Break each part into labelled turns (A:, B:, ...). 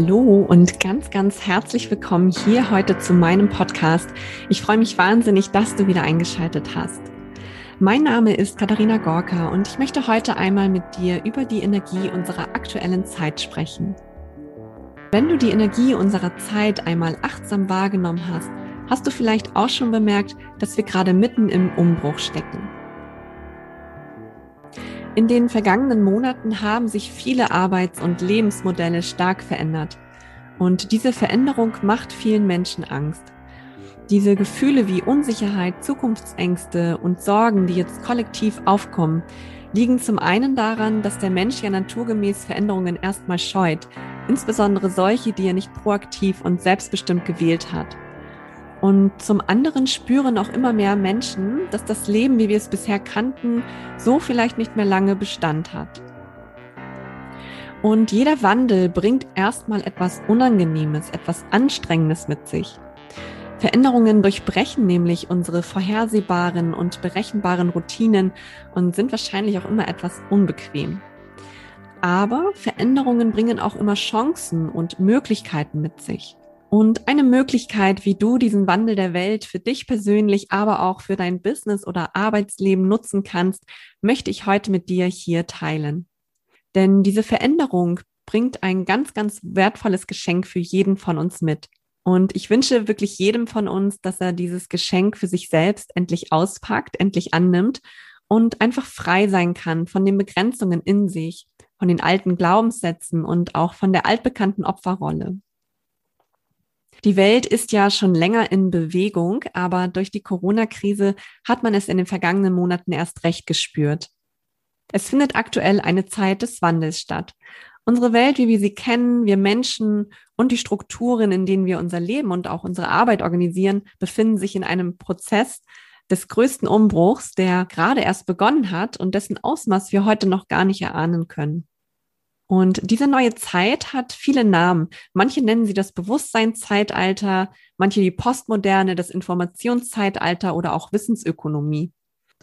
A: Hallo und ganz, ganz herzlich willkommen hier heute zu meinem Podcast. Ich freue mich wahnsinnig, dass du wieder eingeschaltet hast. Mein Name ist Katharina Gorka und ich möchte heute einmal mit dir über die Energie unserer aktuellen Zeit sprechen. Wenn du die Energie unserer Zeit einmal achtsam wahrgenommen hast, hast du vielleicht auch schon bemerkt, dass wir gerade mitten im Umbruch stecken. In den vergangenen Monaten haben sich viele Arbeits- und Lebensmodelle stark verändert. Und diese Veränderung macht vielen Menschen Angst. Diese Gefühle wie Unsicherheit, Zukunftsängste und Sorgen, die jetzt kollektiv aufkommen, liegen zum einen daran, dass der Mensch ja naturgemäß Veränderungen erstmal scheut, insbesondere solche, die er nicht proaktiv und selbstbestimmt gewählt hat. Und zum anderen spüren auch immer mehr Menschen, dass das Leben, wie wir es bisher kannten, so vielleicht nicht mehr lange Bestand hat. Und jeder Wandel bringt erstmal etwas Unangenehmes, etwas Anstrengendes mit sich. Veränderungen durchbrechen nämlich unsere vorhersehbaren und berechenbaren Routinen und sind wahrscheinlich auch immer etwas unbequem. Aber Veränderungen bringen auch immer Chancen und Möglichkeiten mit sich. Und eine Möglichkeit, wie du diesen Wandel der Welt für dich persönlich, aber auch für dein Business oder Arbeitsleben nutzen kannst, möchte ich heute mit dir hier teilen. Denn diese Veränderung bringt ein ganz, ganz wertvolles Geschenk für jeden von uns mit. Und ich wünsche wirklich jedem von uns, dass er dieses Geschenk für sich selbst endlich auspackt, endlich annimmt und einfach frei sein kann von den Begrenzungen in sich, von den alten Glaubenssätzen und auch von der altbekannten Opferrolle. Die Welt ist ja schon länger in Bewegung, aber durch die Corona-Krise hat man es in den vergangenen Monaten erst recht gespürt. Es findet aktuell eine Zeit des Wandels statt. Unsere Welt, wie wir sie kennen, wir Menschen und die Strukturen, in denen wir unser Leben und auch unsere Arbeit organisieren, befinden sich in einem Prozess des größten Umbruchs, der gerade erst begonnen hat und dessen Ausmaß wir heute noch gar nicht erahnen können. Und diese neue Zeit hat viele Namen. Manche nennen sie das Bewusstseinszeitalter, manche die Postmoderne, das Informationszeitalter oder auch Wissensökonomie.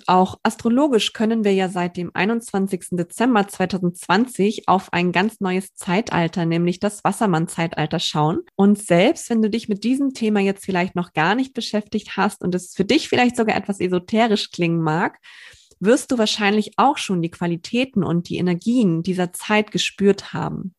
A: Auch astrologisch können wir ja seit dem 21. Dezember 2020 auf ein ganz neues Zeitalter, nämlich das Wassermann-Zeitalter schauen. Und selbst wenn du dich mit diesem Thema jetzt vielleicht noch gar nicht beschäftigt hast und es für dich vielleicht sogar etwas esoterisch klingen mag, wirst du wahrscheinlich auch schon die Qualitäten und die Energien dieser Zeit gespürt haben.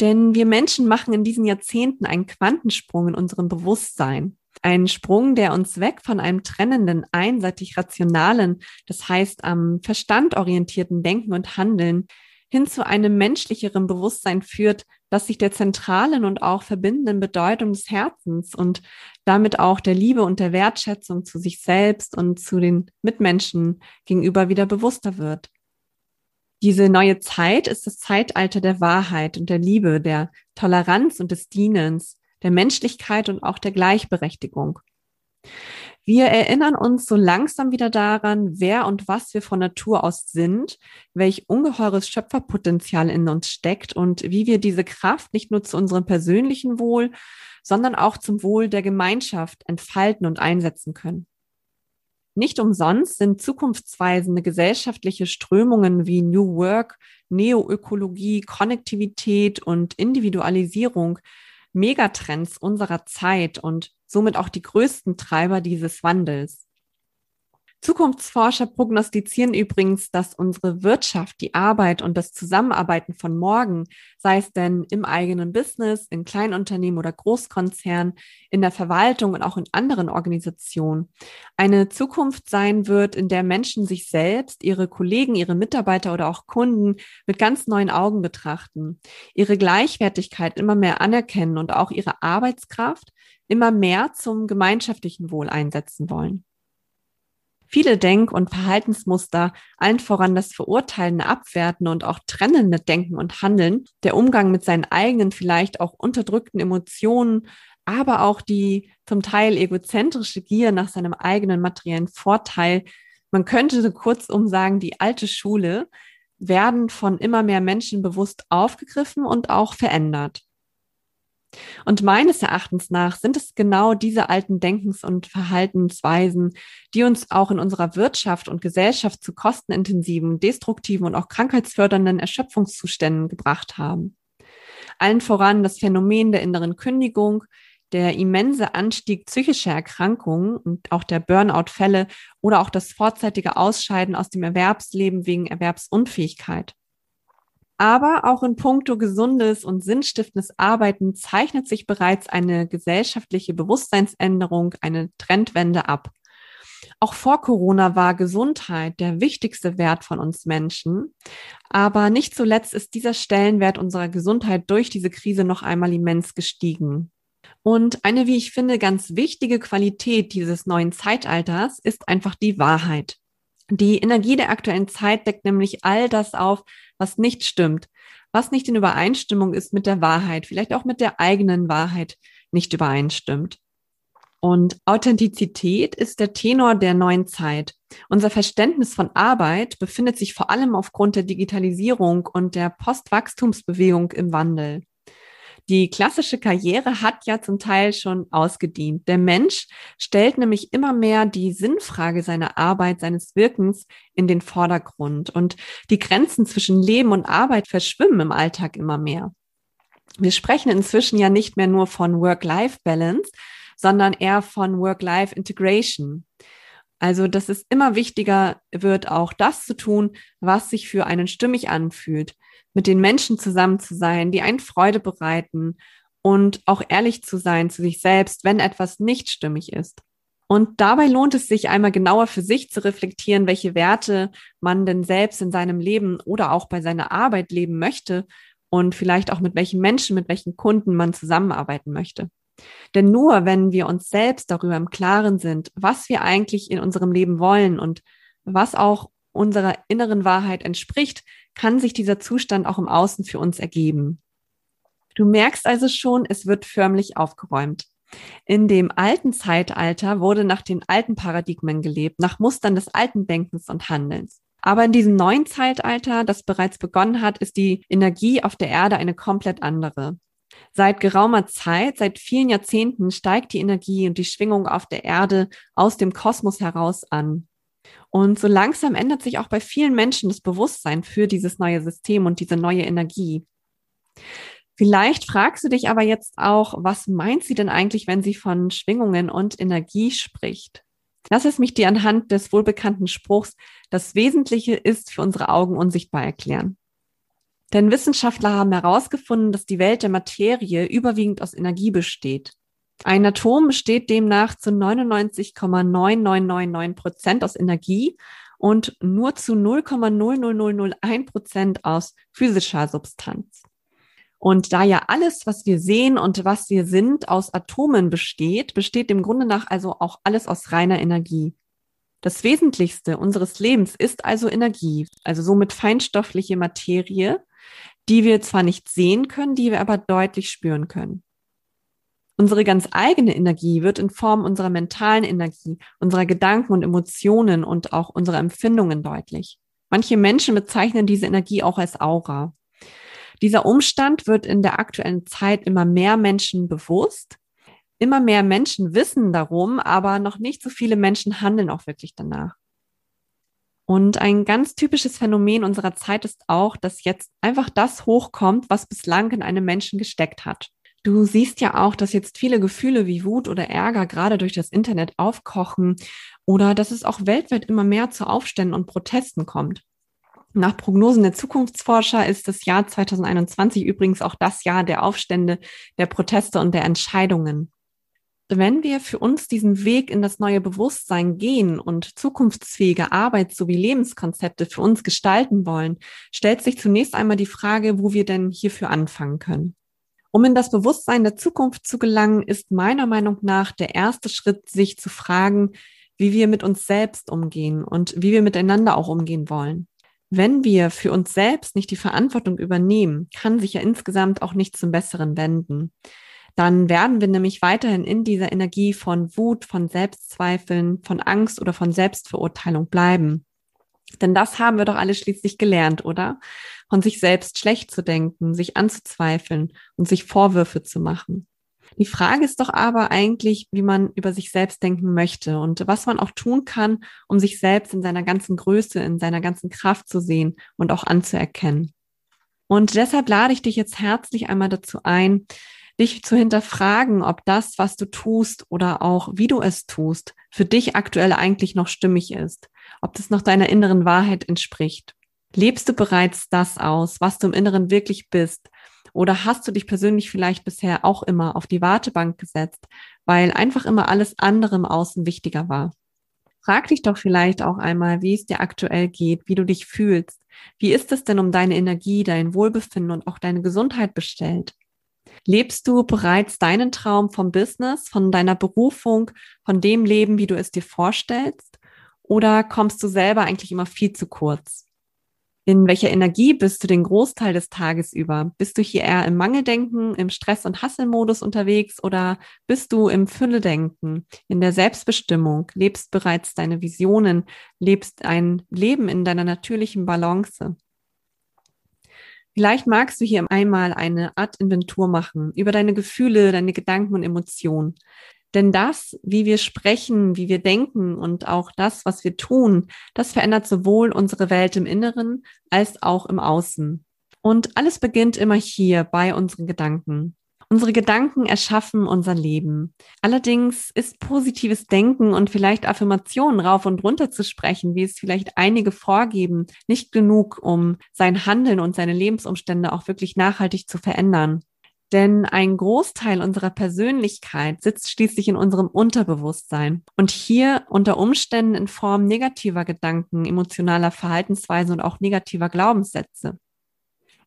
A: Denn wir Menschen machen in diesen Jahrzehnten einen Quantensprung in unserem Bewusstsein. Einen Sprung, der uns weg von einem trennenden, einseitig rationalen, das heißt am Verstand orientierten Denken und Handeln hin zu einem menschlicheren Bewusstsein führt, das sich der zentralen und auch verbindenden Bedeutung des Herzens und damit auch der Liebe und der Wertschätzung zu sich selbst und zu den Mitmenschen gegenüber wieder bewusster wird. Diese neue Zeit ist das Zeitalter der Wahrheit und der Liebe, der Toleranz und des Dienens, der Menschlichkeit und auch der Gleichberechtigung. Wir erinnern uns so langsam wieder daran, wer und was wir von Natur aus sind, welch ungeheures Schöpferpotenzial in uns steckt und wie wir diese Kraft nicht nur zu unserem persönlichen Wohl, sondern auch zum Wohl der Gemeinschaft entfalten und einsetzen können. Nicht umsonst sind zukunftsweisende gesellschaftliche Strömungen wie New Work, Neoökologie, Konnektivität und Individualisierung Megatrends unserer Zeit und somit auch die größten Treiber dieses Wandels. Zukunftsforscher prognostizieren übrigens, dass unsere Wirtschaft, die Arbeit und das Zusammenarbeiten von morgen, sei es denn im eigenen Business, in Kleinunternehmen oder Großkonzernen, in der Verwaltung und auch in anderen Organisationen, eine Zukunft sein wird, in der Menschen sich selbst, ihre Kollegen, ihre Mitarbeiter oder auch Kunden mit ganz neuen Augen betrachten, ihre Gleichwertigkeit immer mehr anerkennen und auch ihre Arbeitskraft immer mehr zum gemeinschaftlichen Wohl einsetzen wollen. Viele Denk- und Verhaltensmuster, allen voran das verurteilende, abwertende und auch trennende Denken und Handeln, der Umgang mit seinen eigenen, vielleicht auch unterdrückten Emotionen, aber auch die zum Teil egozentrische Gier nach seinem eigenen materiellen Vorteil, man könnte so kurzum sagen, die alte Schule, werden von immer mehr Menschen bewusst aufgegriffen und auch verändert. Und meines Erachtens nach sind es genau diese alten Denkens- und Verhaltensweisen, die uns auch in unserer Wirtschaft und Gesellschaft zu kostenintensiven, destruktiven und auch krankheitsfördernden Erschöpfungszuständen gebracht haben. Allen voran das Phänomen der inneren Kündigung, der immense Anstieg psychischer Erkrankungen und auch der Burnout-Fälle oder auch das vorzeitige Ausscheiden aus dem Erwerbsleben wegen Erwerbsunfähigkeit. Aber auch in puncto gesundes und sinnstiftendes Arbeiten zeichnet sich bereits eine gesellschaftliche Bewusstseinsänderung, eine Trendwende ab. Auch vor Corona war Gesundheit der wichtigste Wert von uns Menschen. Aber nicht zuletzt ist dieser Stellenwert unserer Gesundheit durch diese Krise noch einmal immens gestiegen. Und eine, wie ich finde, ganz wichtige Qualität dieses neuen Zeitalters ist einfach die Wahrheit. Die Energie der aktuellen Zeit deckt nämlich all das auf, was nicht stimmt, was nicht in Übereinstimmung ist mit der Wahrheit, vielleicht auch mit der eigenen Wahrheit nicht übereinstimmt. Und Authentizität ist der Tenor der neuen Zeit. Unser Verständnis von Arbeit befindet sich vor allem aufgrund der Digitalisierung und der Postwachstumsbewegung im Wandel. Die klassische Karriere hat ja zum Teil schon ausgedient. Der Mensch stellt nämlich immer mehr die Sinnfrage seiner Arbeit, seines Wirkens in den Vordergrund. Und die Grenzen zwischen Leben und Arbeit verschwimmen im Alltag immer mehr. Wir sprechen inzwischen ja nicht mehr nur von Work-Life-Balance, sondern eher von Work-Life-Integration. Also, dass es immer wichtiger wird, auch das zu tun, was sich für einen stimmig anfühlt mit den Menschen zusammen zu sein, die einen Freude bereiten und auch ehrlich zu sein zu sich selbst, wenn etwas nicht stimmig ist. Und dabei lohnt es sich einmal genauer für sich zu reflektieren, welche Werte man denn selbst in seinem Leben oder auch bei seiner Arbeit leben möchte und vielleicht auch mit welchen Menschen, mit welchen Kunden man zusammenarbeiten möchte. Denn nur wenn wir uns selbst darüber im Klaren sind, was wir eigentlich in unserem Leben wollen und was auch unserer inneren Wahrheit entspricht, kann sich dieser Zustand auch im Außen für uns ergeben. Du merkst also schon, es wird förmlich aufgeräumt. In dem alten Zeitalter wurde nach den alten Paradigmen gelebt, nach Mustern des alten Denkens und Handelns. Aber in diesem neuen Zeitalter, das bereits begonnen hat, ist die Energie auf der Erde eine komplett andere. Seit geraumer Zeit, seit vielen Jahrzehnten steigt die Energie und die Schwingung auf der Erde aus dem Kosmos heraus an. Und so langsam ändert sich auch bei vielen Menschen das Bewusstsein für dieses neue System und diese neue Energie. Vielleicht fragst du dich aber jetzt auch, was meint sie denn eigentlich, wenn sie von Schwingungen und Energie spricht? Lass es mich dir anhand des wohlbekannten Spruchs, das Wesentliche ist für unsere Augen unsichtbar erklären. Denn Wissenschaftler haben herausgefunden, dass die Welt der Materie überwiegend aus Energie besteht. Ein Atom besteht demnach zu 99,9999 Prozent aus Energie und nur zu 0,00001 Prozent aus physischer Substanz. Und da ja alles, was wir sehen und was wir sind, aus Atomen besteht, besteht im Grunde nach also auch alles aus reiner Energie. Das Wesentlichste unseres Lebens ist also Energie, also somit feinstoffliche Materie, die wir zwar nicht sehen können, die wir aber deutlich spüren können. Unsere ganz eigene Energie wird in Form unserer mentalen Energie, unserer Gedanken und Emotionen und auch unserer Empfindungen deutlich. Manche Menschen bezeichnen diese Energie auch als Aura. Dieser Umstand wird in der aktuellen Zeit immer mehr Menschen bewusst. Immer mehr Menschen wissen darum, aber noch nicht so viele Menschen handeln auch wirklich danach. Und ein ganz typisches Phänomen unserer Zeit ist auch, dass jetzt einfach das hochkommt, was bislang in einem Menschen gesteckt hat. Du siehst ja auch, dass jetzt viele Gefühle wie Wut oder Ärger gerade durch das Internet aufkochen oder dass es auch weltweit immer mehr zu Aufständen und Protesten kommt. Nach Prognosen der Zukunftsforscher ist das Jahr 2021 übrigens auch das Jahr der Aufstände, der Proteste und der Entscheidungen. Wenn wir für uns diesen Weg in das neue Bewusstsein gehen und zukunftsfähige Arbeits- sowie Lebenskonzepte für uns gestalten wollen, stellt sich zunächst einmal die Frage, wo wir denn hierfür anfangen können. Um in das Bewusstsein der Zukunft zu gelangen, ist meiner Meinung nach der erste Schritt, sich zu fragen, wie wir mit uns selbst umgehen und wie wir miteinander auch umgehen wollen. Wenn wir für uns selbst nicht die Verantwortung übernehmen, kann sich ja insgesamt auch nicht zum Besseren wenden. Dann werden wir nämlich weiterhin in dieser Energie von Wut, von Selbstzweifeln, von Angst oder von Selbstverurteilung bleiben. Denn das haben wir doch alle schließlich gelernt, oder? Von sich selbst schlecht zu denken, sich anzuzweifeln und sich Vorwürfe zu machen. Die Frage ist doch aber eigentlich, wie man über sich selbst denken möchte und was man auch tun kann, um sich selbst in seiner ganzen Größe, in seiner ganzen Kraft zu sehen und auch anzuerkennen. Und deshalb lade ich dich jetzt herzlich einmal dazu ein, dich zu hinterfragen, ob das, was du tust oder auch wie du es tust, für dich aktuell eigentlich noch stimmig ist, ob das noch deiner inneren Wahrheit entspricht. Lebst du bereits das aus, was du im Inneren wirklich bist? Oder hast du dich persönlich vielleicht bisher auch immer auf die Wartebank gesetzt, weil einfach immer alles andere im Außen wichtiger war? Frag dich doch vielleicht auch einmal, wie es dir aktuell geht, wie du dich fühlst. Wie ist es denn um deine Energie, dein Wohlbefinden und auch deine Gesundheit bestellt? Lebst du bereits deinen Traum vom Business, von deiner Berufung, von dem Leben, wie du es dir vorstellst? Oder kommst du selber eigentlich immer viel zu kurz? In welcher Energie bist du den Großteil des Tages über? Bist du hier eher im Mangeldenken, im Stress- und Hasselmodus unterwegs oder bist du im Fülledenken, in der Selbstbestimmung, lebst bereits deine Visionen, lebst ein Leben in deiner natürlichen Balance? Vielleicht magst du hier einmal eine Art Inventur machen über deine Gefühle, deine Gedanken und Emotionen. Denn das, wie wir sprechen, wie wir denken und auch das, was wir tun, das verändert sowohl unsere Welt im Inneren als auch im Außen. Und alles beginnt immer hier bei unseren Gedanken. Unsere Gedanken erschaffen unser Leben. Allerdings ist positives Denken und vielleicht Affirmationen rauf und runter zu sprechen, wie es vielleicht einige vorgeben, nicht genug, um sein Handeln und seine Lebensumstände auch wirklich nachhaltig zu verändern. Denn ein Großteil unserer Persönlichkeit sitzt schließlich in unserem Unterbewusstsein und hier unter Umständen in Form negativer Gedanken, emotionaler Verhaltensweisen und auch negativer Glaubenssätze.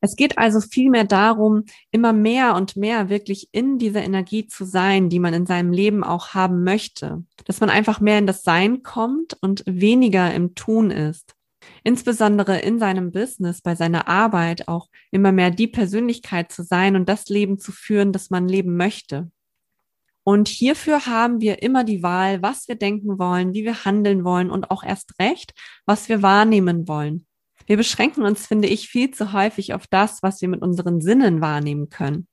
A: Es geht also vielmehr darum, immer mehr und mehr wirklich in dieser Energie zu sein, die man in seinem Leben auch haben möchte. Dass man einfach mehr in das Sein kommt und weniger im Tun ist. Insbesondere in seinem Business, bei seiner Arbeit auch immer mehr die Persönlichkeit zu sein und das Leben zu führen, das man leben möchte. Und hierfür haben wir immer die Wahl, was wir denken wollen, wie wir handeln wollen und auch erst recht, was wir wahrnehmen wollen. Wir beschränken uns, finde ich, viel zu häufig auf das, was wir mit unseren Sinnen wahrnehmen können.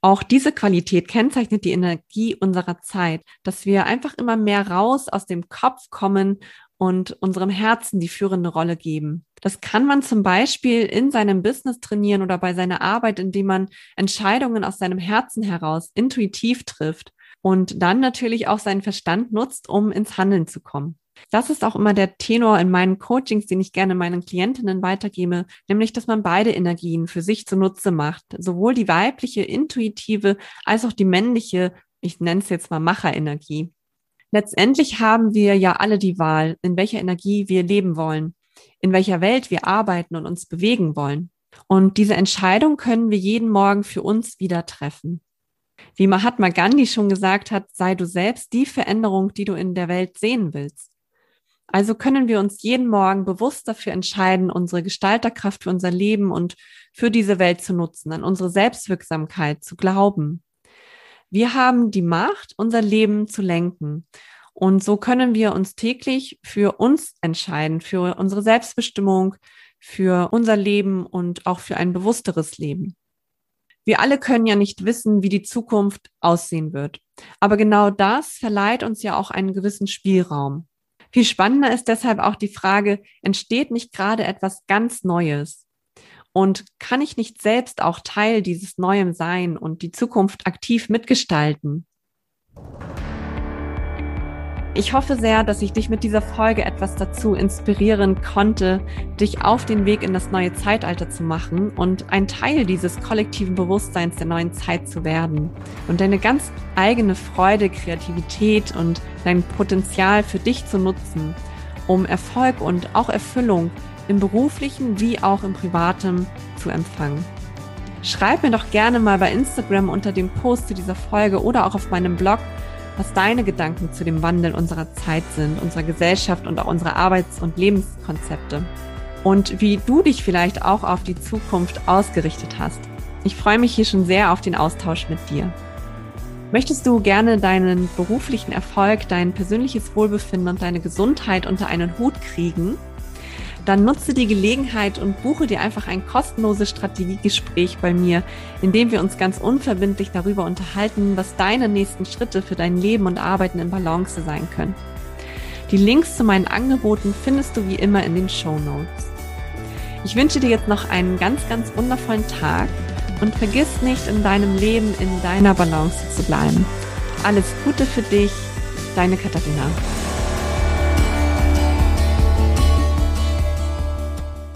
A: Auch diese Qualität kennzeichnet die Energie unserer Zeit, dass wir einfach immer mehr raus aus dem Kopf kommen und unserem Herzen die führende Rolle geben. Das kann man zum Beispiel in seinem Business trainieren oder bei seiner Arbeit, indem man Entscheidungen aus seinem Herzen heraus intuitiv trifft und dann natürlich auch seinen Verstand nutzt, um ins Handeln zu kommen. Das ist auch immer der Tenor in meinen Coachings, den ich gerne meinen Klientinnen weitergebe, nämlich, dass man beide Energien für sich zunutze macht. Sowohl die weibliche, intuitive, als auch die männliche, ich nenne es jetzt mal Macherenergie. Letztendlich haben wir ja alle die Wahl, in welcher Energie wir leben wollen, in welcher Welt wir arbeiten und uns bewegen wollen. Und diese Entscheidung können wir jeden Morgen für uns wieder treffen. Wie Mahatma Gandhi schon gesagt hat, sei du selbst die Veränderung, die du in der Welt sehen willst. Also können wir uns jeden Morgen bewusst dafür entscheiden, unsere Gestalterkraft für unser Leben und für diese Welt zu nutzen, an unsere Selbstwirksamkeit zu glauben. Wir haben die Macht, unser Leben zu lenken. Und so können wir uns täglich für uns entscheiden, für unsere Selbstbestimmung, für unser Leben und auch für ein bewussteres Leben. Wir alle können ja nicht wissen, wie die Zukunft aussehen wird. Aber genau das verleiht uns ja auch einen gewissen Spielraum. Viel spannender ist deshalb auch die Frage, entsteht nicht gerade etwas ganz Neues? Und kann ich nicht selbst auch Teil dieses Neuem sein und die Zukunft aktiv mitgestalten? Ich hoffe sehr, dass ich dich mit dieser Folge etwas dazu inspirieren konnte, dich auf den Weg in das neue Zeitalter zu machen und ein Teil dieses kollektiven Bewusstseins der neuen Zeit zu werden und deine ganz eigene Freude, Kreativität und dein Potenzial für dich zu nutzen, um Erfolg und auch Erfüllung im beruflichen wie auch im privaten zu empfangen. Schreib mir doch gerne mal bei Instagram unter dem Post zu dieser Folge oder auch auf meinem Blog, was deine Gedanken zu dem Wandel unserer Zeit sind, unserer Gesellschaft und auch unserer Arbeits- und Lebenskonzepte. Und wie du dich vielleicht auch auf die Zukunft ausgerichtet hast. Ich freue mich hier schon sehr auf den Austausch mit dir. Möchtest du gerne deinen beruflichen Erfolg, dein persönliches Wohlbefinden und deine Gesundheit unter einen Hut kriegen? Dann nutze die Gelegenheit und buche dir einfach ein kostenloses Strategiegespräch bei mir, in dem wir uns ganz unverbindlich darüber unterhalten, was deine nächsten Schritte für dein Leben und Arbeiten in Balance sein können. Die Links zu meinen Angeboten findest du wie immer in den Show Notes. Ich wünsche dir jetzt noch einen ganz, ganz wundervollen Tag und vergiss nicht, in deinem Leben in deiner Balance zu bleiben. Alles Gute für dich, deine Katharina.